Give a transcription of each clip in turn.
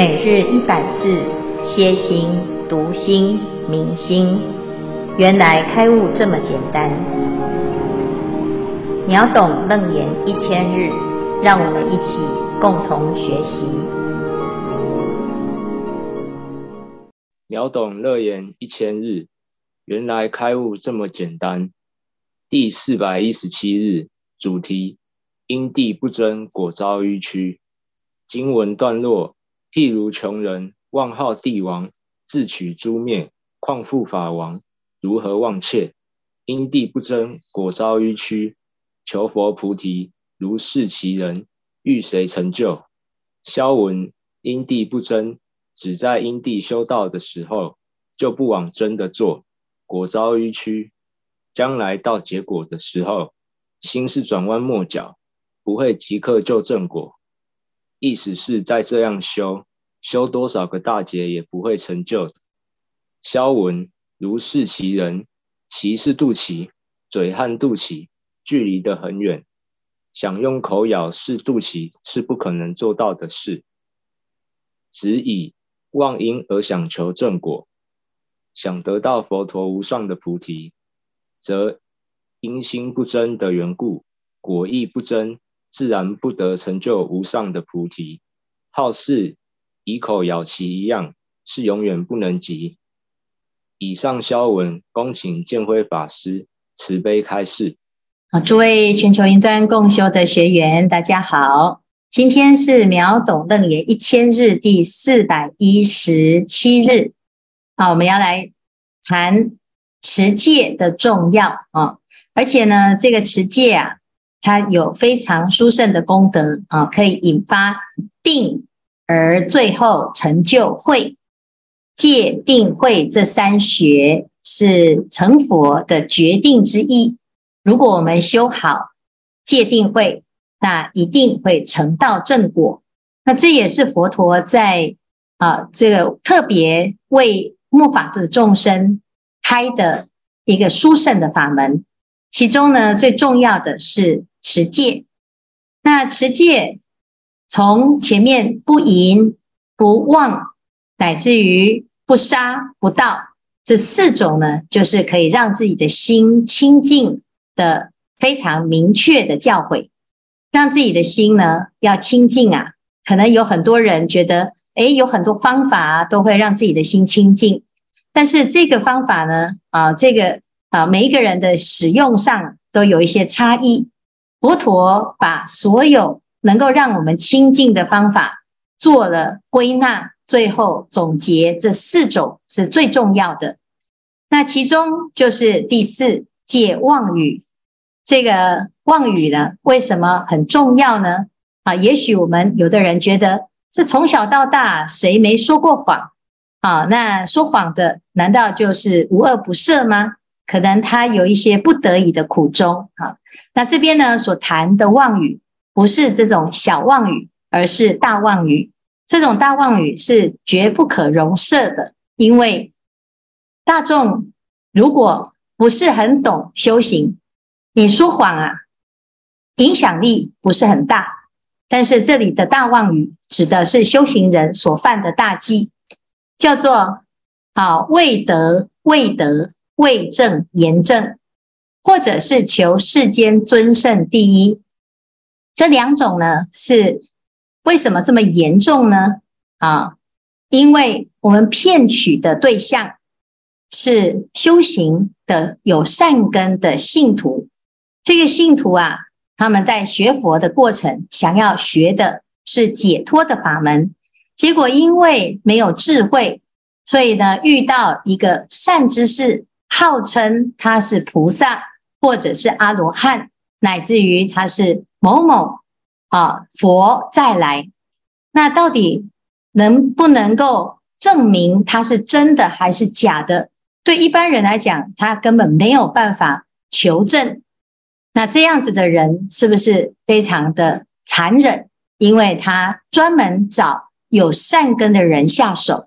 每日一百字，歇心、读心、明心，原来开悟这么简单。秒懂楞严一千日，让我们一起共同学习。秒懂楞严一千日，原来开悟这么简单。第四百一十七日，主题：因地不争，果遭迂曲。经文段落。譬如穷人妄号帝王，自取诛灭，况复法王？如何妄窃？因地不争，果遭迂曲。求佛菩提，如是其人，欲谁成就？消文因地不争，只在因地修道的时候，就不往真的做，果遭迂曲。将来到结果的时候，心是转弯抹角，不会即刻就正果。意思是再这样修，修多少个大劫也不会成就的。消文如是其人，其是肚脐，嘴和肚脐距离得很远，想用口咬是肚脐是不可能做到的事。只以妄因而想求正果，想得到佛陀无上的菩提，则因心不争的缘故，果亦不争。自然不得成就无上的菩提，好似以口咬其一样，是永远不能及。以上消文，恭请建辉法师慈悲开示。好，诸位全球云端共修的学员，大家好，今天是秒懂楞严一千日第四百一十七日。好，我们要来谈持戒的重要啊，而且呢，这个持戒啊。它有非常殊胜的功德啊，可以引发定，而最后成就慧。戒定慧这三学是成佛的决定之一。如果我们修好戒定慧，那一定会成道正果。那这也是佛陀在啊这个特别为末法的众生开的一个殊胜的法门。其中呢，最重要的是。持戒，那持戒从前面不淫、不妄，乃至于不杀、不盗这四种呢，就是可以让自己的心清净的非常明确的教诲，让自己的心呢要清净啊。可能有很多人觉得，诶，有很多方法，都会让自己的心清净，但是这个方法呢，啊，这个啊，每一个人的使用上都有一些差异。佛陀把所有能够让我们清净的方法做了归纳，最后总结这四种是最重要的。那其中就是第四戒妄语。这个妄语呢，为什么很重要呢？啊，也许我们有的人觉得，这从小到大谁没说过谎？啊，那说谎的难道就是无恶不赦吗？可能他有一些不得已的苦衷。啊。那这边呢，所谈的妄语不是这种小妄语，而是大妄语。这种大妄语是绝不可容赦的，因为大众如果不是很懂修行，你说谎啊，影响力不是很大。但是这里的大妄语指的是修行人所犯的大忌，叫做啊，未得、未得、未正、言正。或者是求世间尊胜第一，这两种呢，是为什么这么严重呢？啊，因为我们骗取的对象是修行的有善根的信徒，这个信徒啊，他们在学佛的过程，想要学的是解脱的法门，结果因为没有智慧，所以呢，遇到一个善知识，号称他是菩萨。或者是阿罗汉，乃至于他是某某啊佛再来，那到底能不能够证明他是真的还是假的？对一般人来讲，他根本没有办法求证。那这样子的人是不是非常的残忍？因为他专门找有善根的人下手。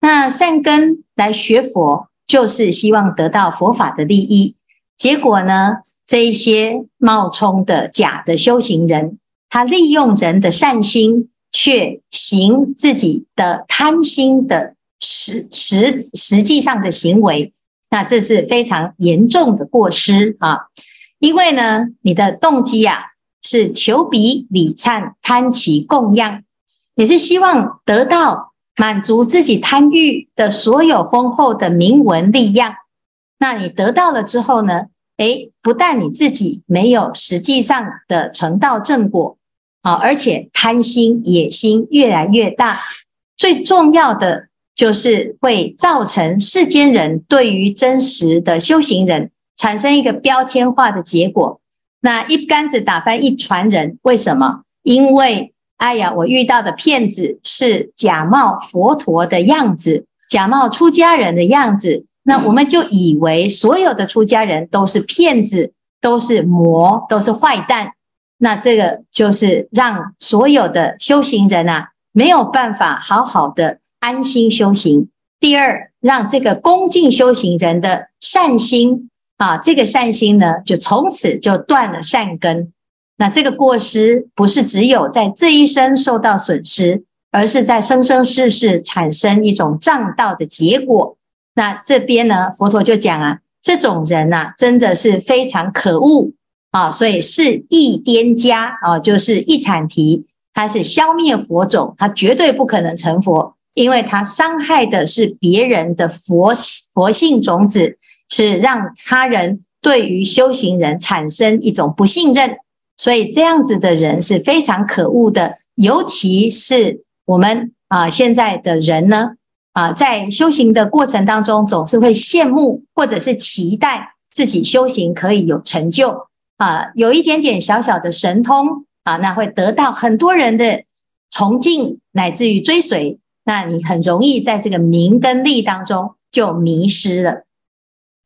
那善根来学佛，就是希望得到佛法的利益。结果呢，这一些冒充的假的修行人，他利用人的善心，却行自己的贪心的实实实际上的行为，那这是非常严重的过失啊！因为呢，你的动机啊是求彼礼忏贪其供养，你是希望得到满足自己贪欲的所有丰厚的名闻利养。那你得到了之后呢？诶，不但你自己没有实际上的成道正果。啊，而且贪心野心越来越大，最重要的就是会造成世间人对于真实的修行人产生一个标签化的结果。那一竿子打翻一船人，为什么？因为哎呀，我遇到的骗子是假冒佛陀的样子，假冒出家人的样子，那我们就以为所有的出家人都是骗子，都是魔，都是坏蛋。那这个就是让所有的修行人啊没有办法好好的安心修行。第二，让这个恭敬修行人的善心啊，这个善心呢，就从此就断了善根。那这个过失不是只有在这一生受到损失，而是在生生世世产生一种障道的结果。那这边呢，佛陀就讲啊，这种人啊，真的是非常可恶。啊，所以是异颠家啊，就是异阐提，他是消灭佛种，他绝对不可能成佛，因为他伤害的是别人的佛佛性种子，是让他人对于修行人产生一种不信任，所以这样子的人是非常可恶的，尤其是我们啊现在的人呢啊，在修行的过程当中，总是会羡慕或者是期待自己修行可以有成就。啊，有一点点小小的神通啊，那会得到很多人的崇敬，乃至于追随。那你很容易在这个名跟利当中就迷失了。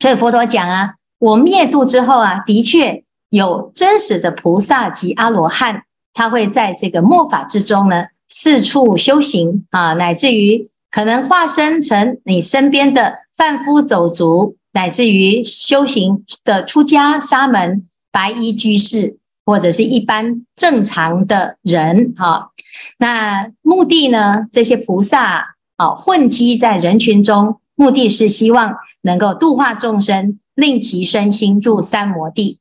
所以佛陀讲啊，我灭度之后啊，的确有真实的菩萨及阿罗汉，他会在这个末法之中呢，四处修行啊，乃至于可能化身成你身边的贩夫走卒，乃至于修行的出家沙门。白衣居士或者是一般正常的人，哈，那目的呢？这些菩萨啊，混迹在人群中，目的是希望能够度化众生，令其身心入三摩地。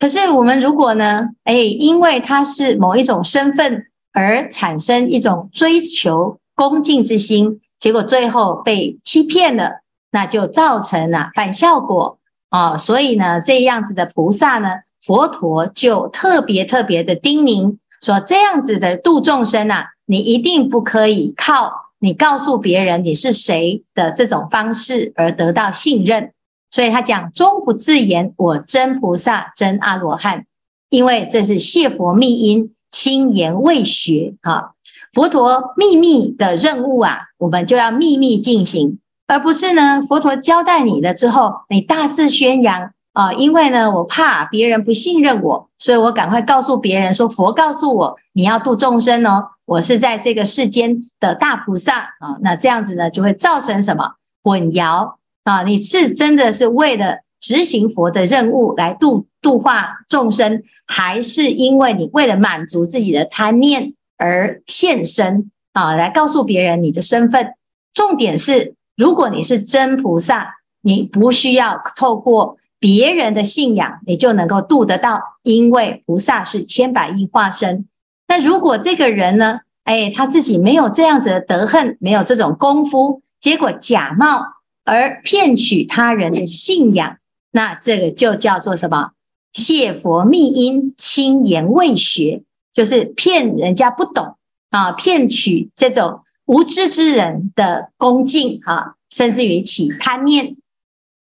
可是我们如果呢，哎，因为他是某一种身份而产生一种追求恭敬之心，结果最后被欺骗了，那就造成了反效果。啊、哦，所以呢，这样子的菩萨呢，佛陀就特别特别的叮咛说，这样子的度众生啊，你一定不可以靠你告诉别人你是谁的这种方式而得到信任。所以他讲，终不自言我真菩萨、真阿罗汉，因为这是谢佛密因，轻言未学。哈，佛陀秘密的任务啊，我们就要秘密进行。而不是呢，佛陀交代你了之后，你大肆宣扬啊，因为呢，我怕别人不信任我，所以我赶快告诉别人说，佛告诉我你要度众生哦，我是在这个世间的大菩萨啊，那这样子呢，就会造成什么混淆啊？你是真的是为了执行佛的任务来度度化众生，还是因为你为了满足自己的贪念而现身啊？来告诉别人你的身份，重点是。如果你是真菩萨，你不需要透过别人的信仰，你就能够度得到，因为菩萨是千百亿化身。那如果这个人呢，哎，他自己没有这样子的德行，没有这种功夫，结果假冒而骗取他人的信仰，那这个就叫做什么？谢佛密因，轻言未学，就是骗人家不懂啊，骗取这种。无知之人的恭敬啊，甚至于起贪念，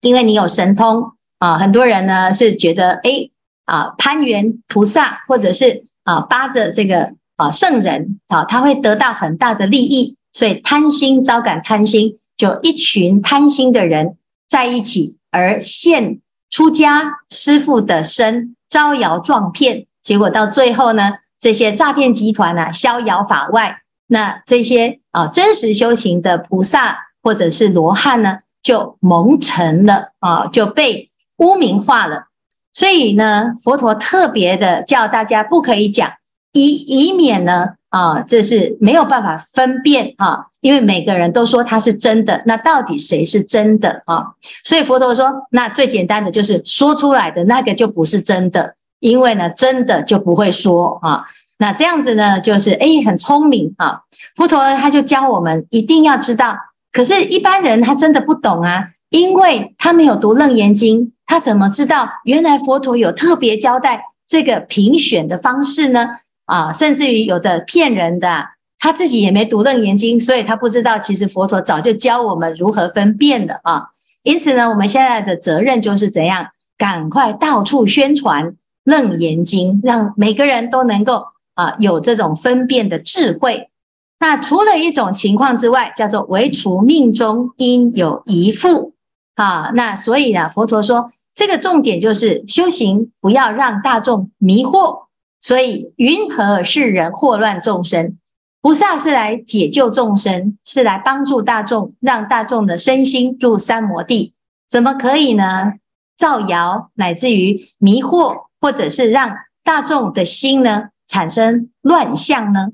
因为你有神通啊，很多人呢是觉得哎啊攀缘菩萨或者是啊巴着这个啊圣人啊，他会得到很大的利益，所以贪心招感贪心，就一群贪心的人在一起而现出家师父的身，招摇撞骗，结果到最后呢，这些诈骗集团啊逍遥法外。那这些啊，真实修行的菩萨或者是罗汉呢，就蒙尘了啊，就被污名化了。所以呢，佛陀特别的叫大家不可以讲，以以免呢啊，这是没有办法分辨啊，因为每个人都说他是真的，那到底谁是真的啊？所以佛陀说，那最简单的就是说出来的那个就不是真的，因为呢，真的就不会说啊。那这样子呢，就是哎，很聪明啊。佛陀他就教我们一定要知道，可是一般人他真的不懂啊，因为他没有读《楞严经》，他怎么知道原来佛陀有特别交代这个评选的方式呢？啊，甚至于有的骗人的，他自己也没读《楞严经》，所以他不知道，其实佛陀早就教我们如何分辨了啊。因此呢，我们现在的责任就是怎样，赶快到处宣传《楞严经》，让每个人都能够啊有这种分辨的智慧。那除了一种情况之外，叫做唯除命中应有一复啊。那所以呢，佛陀说这个重点就是修行，不要让大众迷惑。所以，云何世人惑乱众生？菩萨是来解救众生，是来帮助大众，让大众的身心入三摩地。怎么可以呢？造谣乃至于迷惑，或者是让大众的心呢产生乱象呢？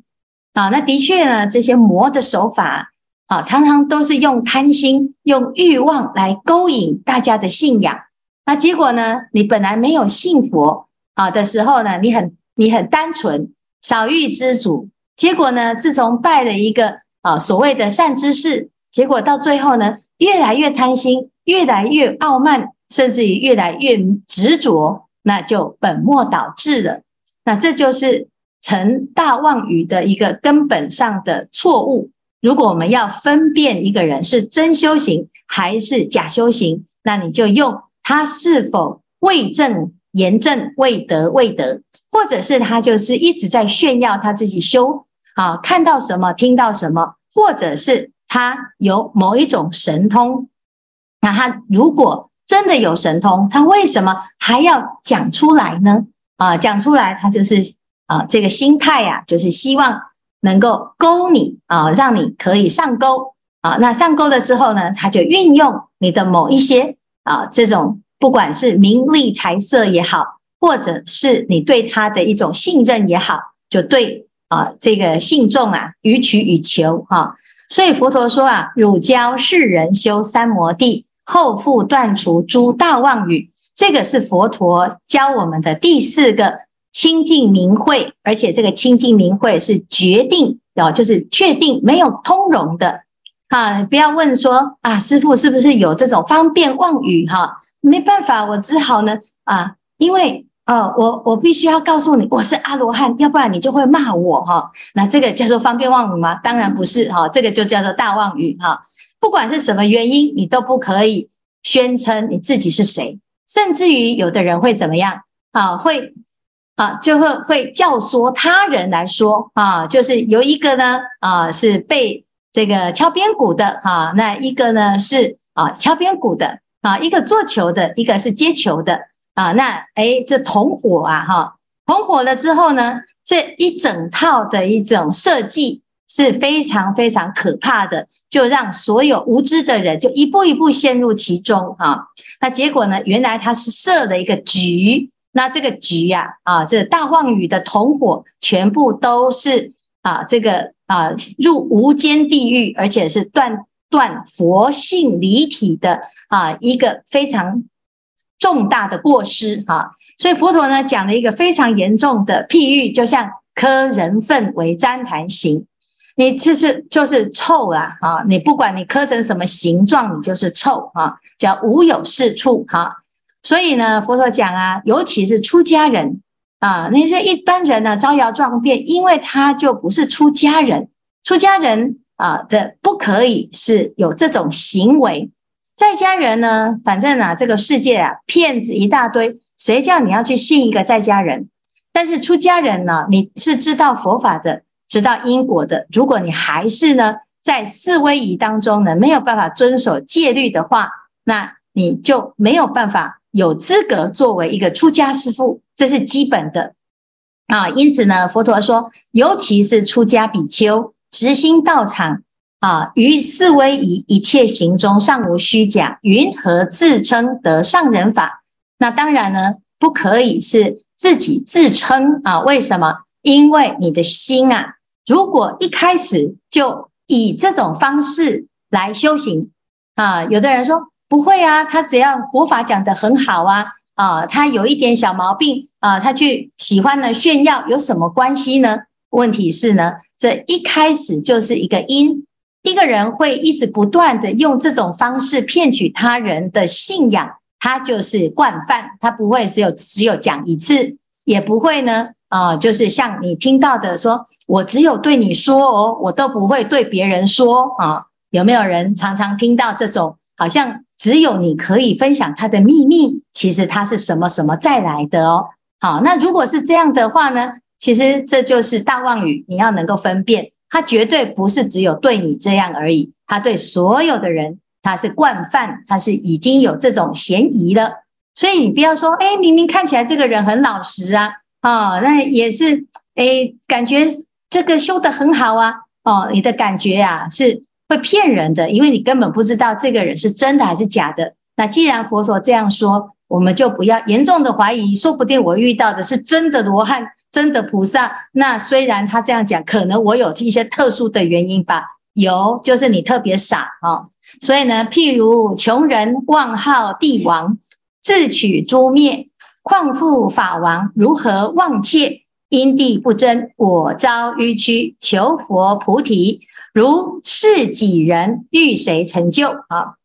啊，那的确呢，这些魔的手法啊，常常都是用贪心、用欲望来勾引大家的信仰。那结果呢，你本来没有信佛啊的时候呢，你很。你很单纯，少欲知足，结果呢，自从拜了一个啊所谓的善知识，结果到最后呢，越来越贪心，越来越傲慢，甚至于越来越执着，那就本末倒置了。那这就是成大妄语的一个根本上的错误。如果我们要分辨一个人是真修行还是假修行，那你就用他是否为正。言正未得未得，或者是他就是一直在炫耀他自己修啊，看到什么听到什么，或者是他有某一种神通。那他如果真的有神通，他为什么还要讲出来呢？啊，讲出来他就是啊，这个心态呀、啊，就是希望能够勾你啊，让你可以上钩啊。那上钩了之后呢，他就运用你的某一些啊这种。不管是名利财色也好，或者是你对他的一种信任也好，就对啊这个信众啊予取予求哈。所以佛陀说啊，汝教世人修三摩地，后复断除诸大妄语。这个是佛陀教我们的第四个清净明慧，而且这个清净明慧是决定啊，就是确定没有通融的啊。不要问说啊，师父是不是有这种方便妄语哈？没办法，我只好呢啊，因为哦，我我必须要告诉你，我是阿罗汉，要不然你就会骂我哈。那这个叫做方便妄语吗？当然不是哈，这个就叫做大妄语哈。不管是什么原因，你都不可以宣称你自己是谁，甚至于有的人会怎么样啊？会啊，就会会教唆他人来说啊，就是有一个呢啊是被这个敲边鼓的哈，那一个呢是啊敲边鼓的。啊，一个做球的，一个是接球的啊。那诶，这同伙啊，哈，同伙了之后呢，这一整套的一种设计是非常非常可怕的，就让所有无知的人就一步一步陷入其中啊。那结果呢，原来他是设了一个局，那这个局呀，啊，这大妄语的同伙全部都是啊，这个啊入无间地狱，而且是断断佛性离体的。啊，一个非常重大的过失啊，所以佛陀呢讲了一个非常严重的譬喻，就像磕人粪为旃檀形，你这是就是臭啊啊！你不管你磕成什么形状，你就是臭啊，叫无有是处哈。所以呢，佛陀讲啊，尤其是出家人啊，那些一般人呢招摇撞骗，因为他就不是出家人，出家人啊的不可以是有这种行为。在家人呢，反正啊，这个世界啊，骗子一大堆，谁叫你要去信一个在家人？但是出家人呢，你是知道佛法的，知道因果的。如果你还是呢，在四威仪当中呢，没有办法遵守戒律的话，那你就没有办法有资格作为一个出家师父，这是基本的啊。因此呢，佛陀说，尤其是出家比丘，直心道场。啊，于四威仪一切行中尚无虚假，云何自称得上人法？那当然呢，不可以是自己自称啊。为什么？因为你的心啊如果一开始就以这种方式来修行啊，有的人说不会啊，他只要佛法讲得很好啊，啊，他有一点小毛病啊，他去喜欢呢炫耀，有什么关系呢？问题是呢，这一开始就是一个因，一个人会一直不断的用这种方式骗取他人的信仰，他就是惯犯，他不会只有只有讲一次，也不会呢。啊、就是像你听到的说，我只有对你说哦，我都不会对别人说啊。有没有人常常听到这种，好像只有你可以分享他的秘密，其实他是什么什么再来的哦。好，那如果是这样的话呢，其实这就是大妄语，你要能够分辨，他绝对不是只有对你这样而已，他对所有的人，他是惯犯，他是已经有这种嫌疑了。所以你不要说，哎，明明看起来这个人很老实啊。哦，那也是，诶，感觉这个修得很好啊，哦，你的感觉呀、啊、是会骗人的，因为你根本不知道这个人是真的还是假的。那既然佛陀这样说，我们就不要严重的怀疑，说不定我遇到的是真的罗汉，真的菩萨。那虽然他这样讲，可能我有一些特殊的原因吧，有，就是你特别傻啊、哦。所以呢，譬如穷人妄号帝王，自取诛灭。况复法王如何妄窃？因地不真，果遭迂曲。求佛菩提，如是己人，欲谁成就？啊，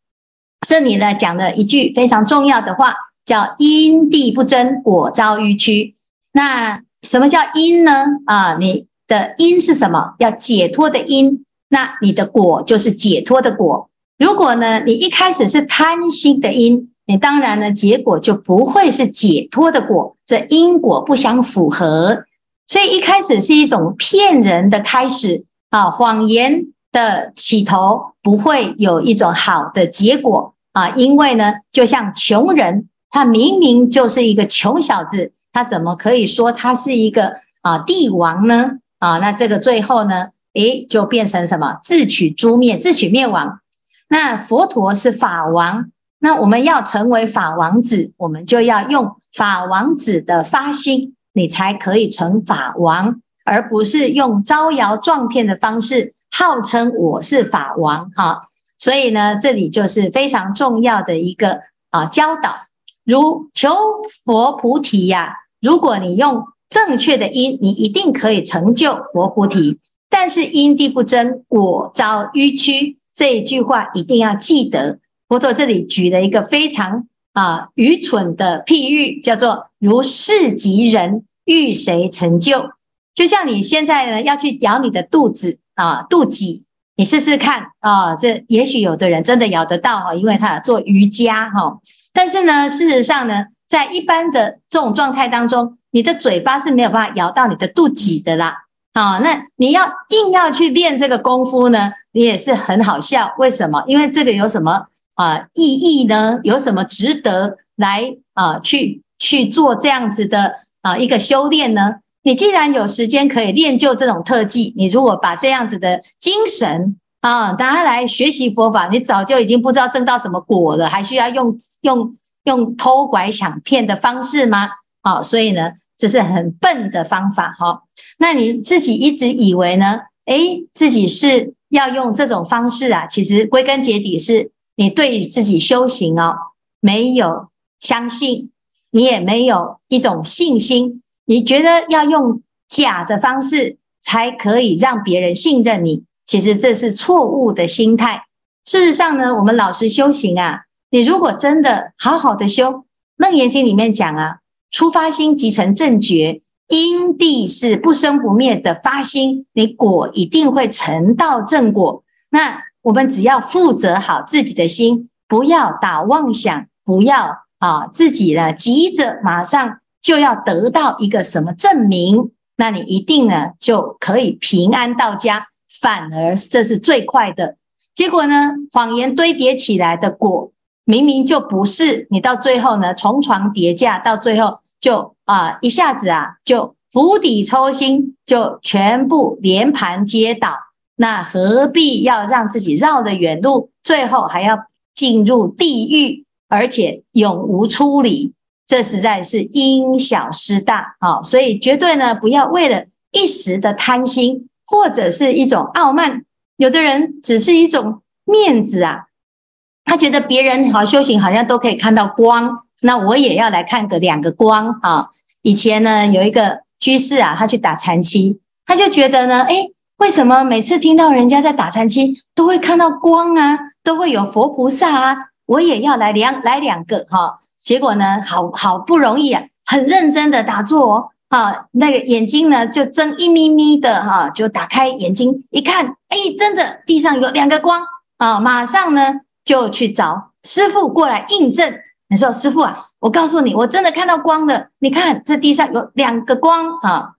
这里呢讲了一句非常重要的话，叫因地不真，果遭迂曲。那什么叫因呢？啊，你的因是什么？要解脱的因，那你的果就是解脱的果。如果呢，你一开始是贪心的因。你当然呢，结果就不会是解脱的果，这因果不相符合，所以一开始是一种骗人的开始啊，谎言的起头不会有一种好的结果啊，因为呢，就像穷人，他明明就是一个穷小子，他怎么可以说他是一个啊帝王呢？啊，那这个最后呢，诶，就变成什么？自取诛灭，自取灭亡。那佛陀是法王。那我们要成为法王子，我们就要用法王子的发心，你才可以成法王，而不是用招摇撞骗的方式号称我是法王哈。所以呢，这里就是非常重要的一个啊教导，如求佛菩提呀。如果你用正确的因，你一定可以成就佛菩提。但是因地不真，果遭迂曲，这一句话一定要记得。佛陀这里举了一个非常啊愚蠢的譬喻，叫做“如是己人，欲谁成就？”就像你现在呢要去咬你的肚子啊，肚脐，你试试看啊，这也许有的人真的咬得到哈，因为他做瑜伽哈。但是呢，事实上呢，在一般的这种状态当中，你的嘴巴是没有办法咬到你的肚脐的啦。啊，那你要硬要去练这个功夫呢，你也是很好笑。为什么？因为这个有什么？啊，意义呢？有什么值得来啊？去去做这样子的啊一个修炼呢？你既然有时间可以练就这种特技，你如果把这样子的精神啊，大家来学习佛法，你早就已经不知道证到什么果了，还需要用用用偷拐抢骗的方式吗？啊，所以呢，这是很笨的方法哈。那你自己一直以为呢？诶，自己是要用这种方式啊？其实归根结底是。你对自己修行哦，没有相信，你也没有一种信心，你觉得要用假的方式才可以让别人信任你，其实这是错误的心态。事实上呢，我们老实修行啊，你如果真的好好的修，《楞严经》里面讲啊，初发心即成正觉，因地是不生不灭的发心，你果一定会成到正果。那。我们只要负责好自己的心，不要打妄想，不要啊自己呢急着马上就要得到一个什么证明，那你一定呢就可以平安到家，反而这是最快的。结果呢，谎言堆叠起来的果，明明就不是，你到最后呢重床叠架，到最后就啊一下子啊就釜底抽薪，就全部连盘皆倒。那何必要让自己绕的远路，最后还要进入地狱，而且永无出离？这实在是因小失大啊！所以绝对呢，不要为了一时的贪心，或者是一种傲慢，有的人只是一种面子啊，他觉得别人好修行，好像都可以看到光，那我也要来看个两个光啊。以前呢，有一个居士啊，他去打禅七，他就觉得呢，诶，为什么每次听到人家在打禅七，都会看到光啊，都会有佛菩萨啊，我也要来两来两个哈。结果呢，好好不容易啊，很认真的打坐哦。啊，那个眼睛呢，就睁一眯眯的哈，就打开眼睛一看，哎，真的地上有两个光啊！马上呢就去找师傅过来印证。你说师傅啊，我告诉你，我真的看到光了。你看这地上有两个光啊。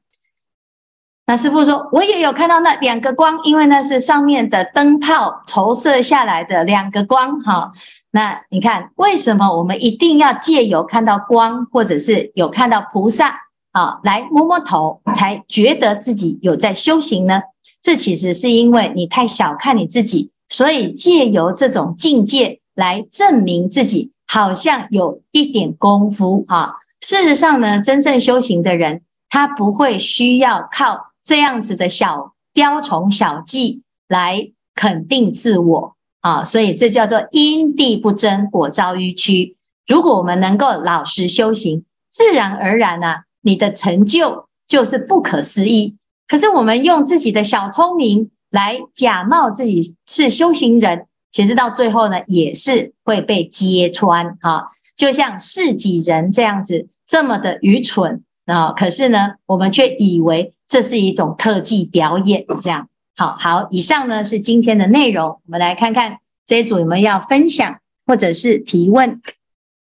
那师傅说，我也有看到那两个光，因为那是上面的灯泡投射下来的两个光哈。那你看，为什么我们一定要借由看到光，或者是有看到菩萨？啊，来摸摸头，才觉得自己有在修行呢。这其实是因为你太小看你自己，所以借由这种境界来证明自己，好像有一点功夫啊。事实上呢，真正修行的人，他不会需要靠这样子的小雕虫小技来肯定自我啊。所以这叫做因地不争，果遭迂曲。如果我们能够老实修行，自然而然呢、啊。你的成就就是不可思议，可是我们用自己的小聪明来假冒自己是修行人，其实到最后呢，也是会被揭穿哈。就像释己人这样子这么的愚蠢啊，可是呢，我们却以为这是一种特技表演，这样。好好，以上呢是今天的内容，我们来看看这一组有没有要分享或者是提问，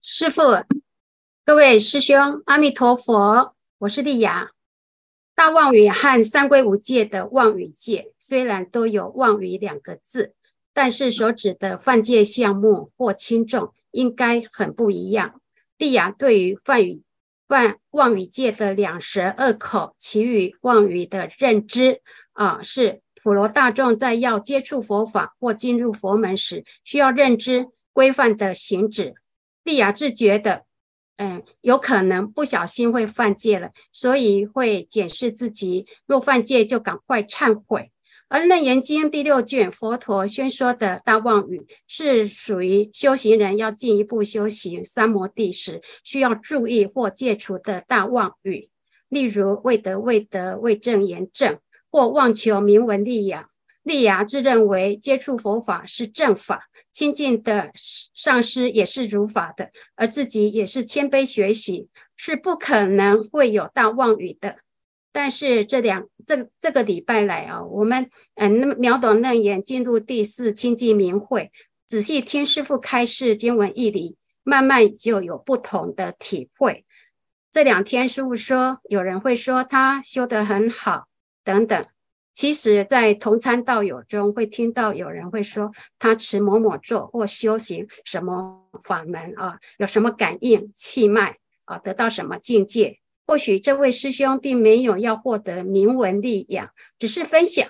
师父。各位师兄，阿弥陀佛，我是丽雅。大妄语和三归五戒的妄语戒虽然都有妄语两个字，但是所指的犯戒项目或轻重应该很不一样。丽雅对于犯语犯妄语戒的两舌恶口，其余妄语的认知啊，是普罗大众在要接触佛法或进入佛门时需要认知规范的行止。丽雅自觉的。嗯，有可能不小心会犯戒了，所以会检视自己。若犯戒，就赶快忏悔。而《楞严经》第六卷佛陀宣说的大妄语，是属于修行人要进一步修行三摩地时需要注意或戒除的大妄语。例如未得未得、为正言正，或妄求名闻利养。丽雅自认为接触佛法是正法。亲近的上师也是如法的，而自己也是谦卑学习，是不可能会有大妄语的。但是这两这这个礼拜来啊，我们嗯，那么秒懂楞严进入第四清净明慧，仔细听师父开示经文义理，慢慢就有不同的体会。这两天师父说，有人会说他修得很好，等等。其实，在同参道友中，会听到有人会说他持某某座或修行什么法门啊，有什么感应气脉啊，得到什么境界。或许这位师兄并没有要获得名闻利养，只是分享，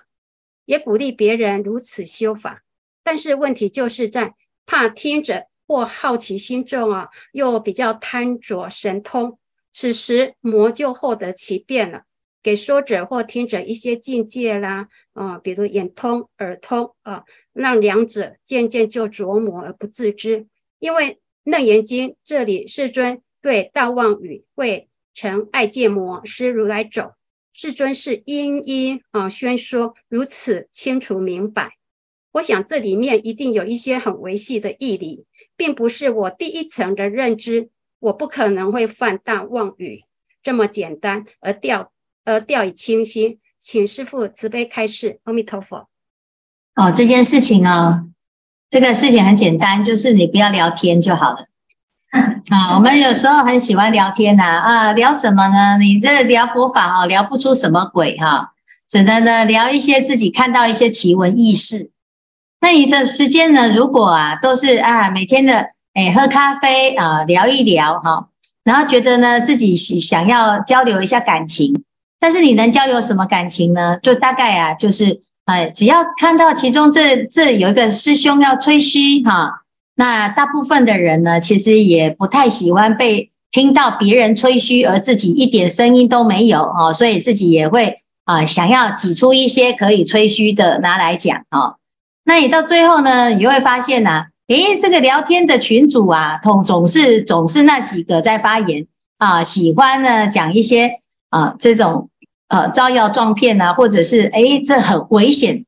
也鼓励别人如此修法。但是问题就是在怕听者或好奇心重啊，又比较贪着神通，此时魔就获得其便了。给说者或听者一些境界啦，啊、比如眼通、耳通啊、呃，让两者渐渐就琢磨而不自知。因为《楞严经》这里世尊对大妄语会成爱戒魔师如来走，世尊是一一啊宣说如此清楚明白。我想这里面一定有一些很维系的义理，并不是我第一层的认知，我不可能会犯大妄语这么简单而掉。而掉以轻心，请师父慈悲开示。阿弥陀佛。哦，这件事情哦，这个事情很简单，就是你不要聊天就好了。啊，我们有时候很喜欢聊天呐，啊，聊什么呢？你这聊佛法哦，聊不出什么鬼哈，只能呢聊一些自己看到一些奇闻异事。那你这时间呢，如果啊都是啊每天的哎喝咖啡啊聊一聊哈，然后觉得呢自己想想要交流一下感情。但是你能交流什么感情呢？就大概啊，就是哎，只要看到其中这这有一个师兄要吹嘘哈，那大部分的人呢，其实也不太喜欢被听到别人吹嘘，而自己一点声音都没有啊，所以自己也会啊，想要挤出一些可以吹嘘的拿来讲啊。那你到最后呢，你会发现呢，诶，这个聊天的群主啊，总总是总是那几个在发言啊，喜欢呢讲一些啊这种呃招摇撞骗啊，或者是诶这很危险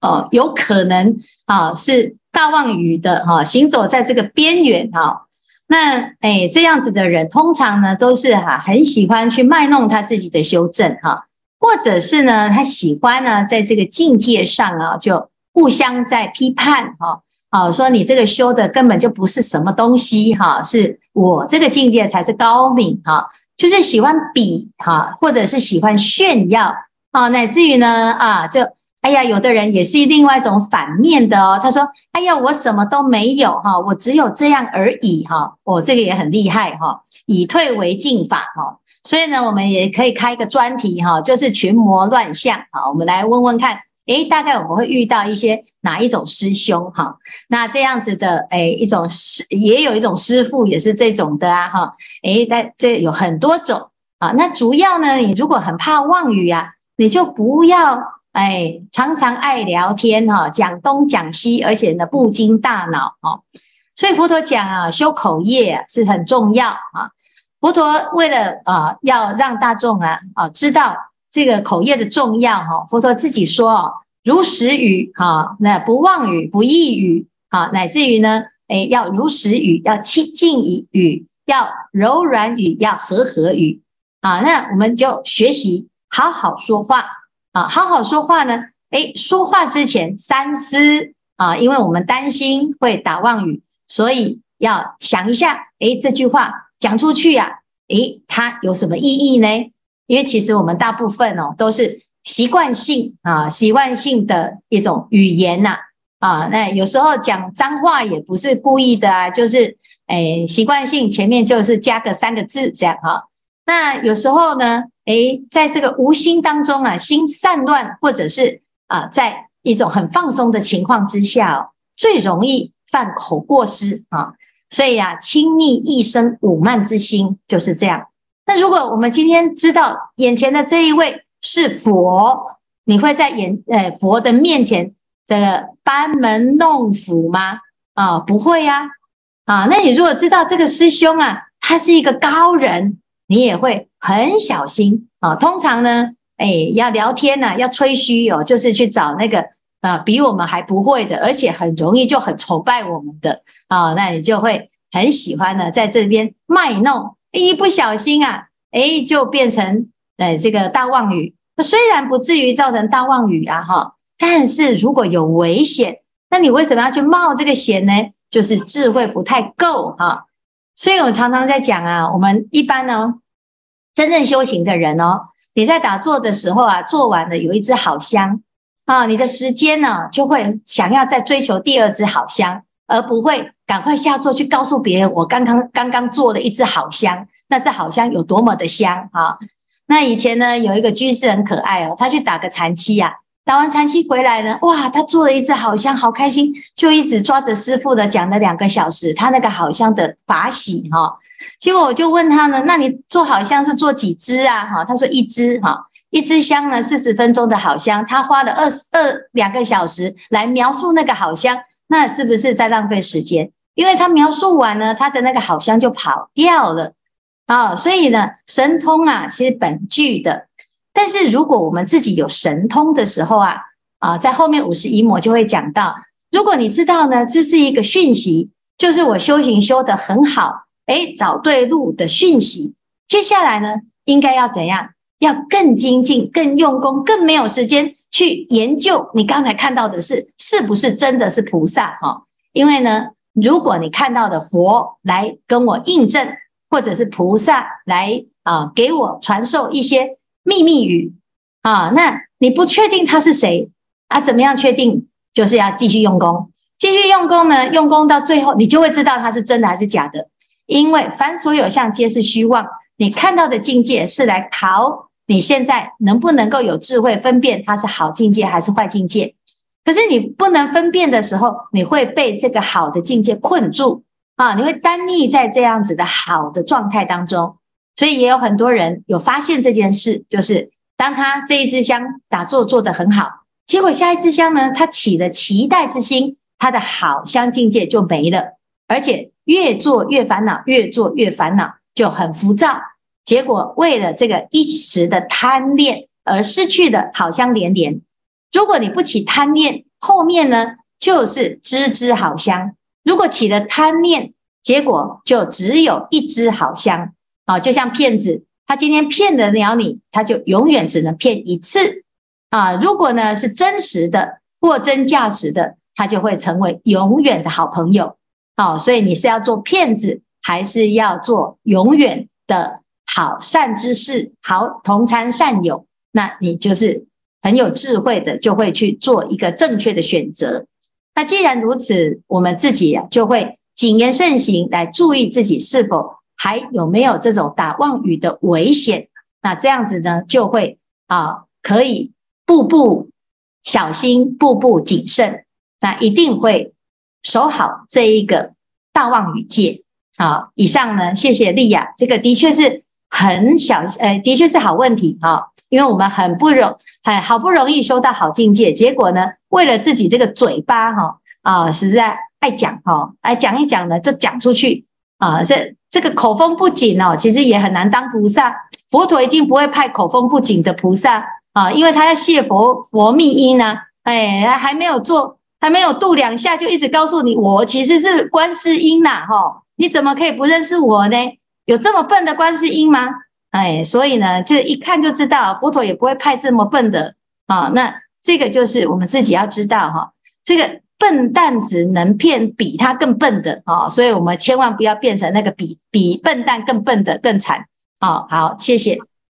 哦，有可能啊是大妄语的哈，行走在这个边缘哈。那诶这样子的人，通常呢都是哈很喜欢去卖弄他自己的修正哈，或者是呢他喜欢呢在这个境界上啊就。互相在批判哈，啊，说你这个修的根本就不是什么东西哈，是我这个境界才是高明哈，就是喜欢比哈，或者是喜欢炫耀啊，乃至于呢啊，就哎呀，有的人也是另外一种反面的哦，他说，哎呀，我什么都没有哈，我只有这样而已哈，我这个也很厉害哈，以退为进法哈，所以呢，我们也可以开一个专题哈，就是群魔乱象啊，我们来问问看。诶，大概我们会遇到一些哪一种师兄哈？那这样子的，诶，一种师也有一种师父也是这种的啊哈。诶，在这有很多种啊。那主要呢，你如果很怕妄语啊，你就不要诶，常常爱聊天哈，讲东讲西，而且呢不经大脑哈。所以佛陀讲啊，修口业是很重要啊。佛陀为了啊，要让大众啊啊知道。这个口业的重要哈，佛陀自己说如实语哈，那不妄语，不异语啊，乃至于呢，诶，要如实语，要清净语，要柔软语，要和合语啊。那我们就学习好好说话啊，好好说话呢，诶，说话之前三思啊，因为我们担心会打妄语，所以要想一下，诶，这句话讲出去呀，诶，它有什么意义呢？因为其实我们大部分哦都是习惯性啊，习惯性的一种语言呐啊，那有时候讲脏话也不是故意的啊，就是诶习惯性前面就是加个三个字这样哈。那有时候呢，诶在这个无心当中啊，心散乱，或者是啊，在一种很放松的情况之下哦，最容易犯口过失啊。所以啊，轻逆一生侮慢之心就是这样。那如果我们今天知道眼前的这一位是佛，你会在眼呃佛的面前这个班门弄斧吗？啊，不会呀。啊，那你如果知道这个师兄啊，他是一个高人，你也会很小心啊。通常呢，哎，要聊天呢，要吹嘘哦，就是去找那个啊比我们还不会的，而且很容易就很崇拜我们的啊，那你就会很喜欢呢，在这边卖弄。一不小心啊，诶，就变成诶这个大妄语。那虽然不至于造成大妄语啊，哈，但是如果有危险，那你为什么要去冒这个险呢？就是智慧不太够哈。所以我常常在讲啊，我们一般呢，真正修行的人哦，你在打坐的时候啊，做完了有一支好香啊，你的时间呢就会想要再追求第二支好香。而不会赶快下座去告诉别人，我刚刚刚刚做了一支好香，那这好香有多么的香啊！那以前呢，有一个居士很可爱哦，他去打个禅七呀，打完禅七回来呢，哇，他做了一支好香，好开心，就一直抓着师父的讲了两个小时，他那个好香的法喜哈。结果我就问他呢，那你做好香是做几支啊？哈，他说一支哈，一支香呢四十分钟的好香，他花了二十二两个小时来描述那个好香。那是不是在浪费时间？因为他描述完呢，他的那个好香就跑掉了啊、哦。所以呢，神通啊，其实本具的。但是如果我们自己有神通的时候啊，啊，在后面五十一幕就会讲到，如果你知道呢，这是一个讯息，就是我修行修得很好，诶，找对路的讯息。接下来呢，应该要怎样？要更精进、更用功、更没有时间。去研究你刚才看到的是是不是真的是菩萨哈？因为呢，如果你看到的佛来跟我印证，或者是菩萨来啊给我传授一些秘密语啊，那你不确定他是谁啊？怎么样确定？就是要继续用功，继续用功呢？用功到最后，你就会知道他是真的还是假的。因为凡所有相，皆是虚妄。你看到的境界是来考。你现在能不能够有智慧分辨它是好境界还是坏境界？可是你不能分辨的时候，你会被这个好的境界困住啊！你会单溺在这样子的好的状态当中。所以也有很多人有发现这件事，就是当他这一支香打坐做得很好，结果下一支香呢，他起了期待之心，他的好香境界就没了，而且越做越烦恼，越做越烦恼，就很浮躁。结果为了这个一时的贪恋而失去的好香连连。如果你不起贪念，后面呢就是支支好香；如果起了贪念，结果就只有一支好香。啊，就像骗子，他今天骗得了你，他就永远只能骗一次。啊，如果呢是真实的、货真价实的，他就会成为永远的好朋友。啊，所以你是要做骗子，还是要做永远的？好善知识，好同参善友，那你就是很有智慧的，就会去做一个正确的选择。那既然如此，我们自己、就会谨言慎行，来注意自己是否还有没有这种打妄语的危险。那这样子呢，就会啊可以步步小心，步步谨慎，那一定会守好这一个大妄语戒。好，以上呢，谢谢丽雅，这个的确是。很小，呃，的确是好问题哈，因为我们很不容，哎，好不容易修到好境界，结果呢，为了自己这个嘴巴哈啊，实在爱讲哈，爱讲一讲呢，就讲出去啊，这这个口风不紧哦，其实也很难当菩萨。佛陀一定不会派口风不紧的菩萨啊，因为他要谢佛佛密因呢，哎，还没有做，还没有度两下，就一直告诉你，我其实是观世音呐，哈，你怎么可以不认识我呢？有这么笨的观世音吗？哎，所以呢，这一看就知道，佛陀也不会派这么笨的啊。那这个就是我们自己要知道哈，这个笨蛋只能骗比他更笨的啊，所以我们千万不要变成那个比比笨蛋更笨的更惨啊。好，谢谢。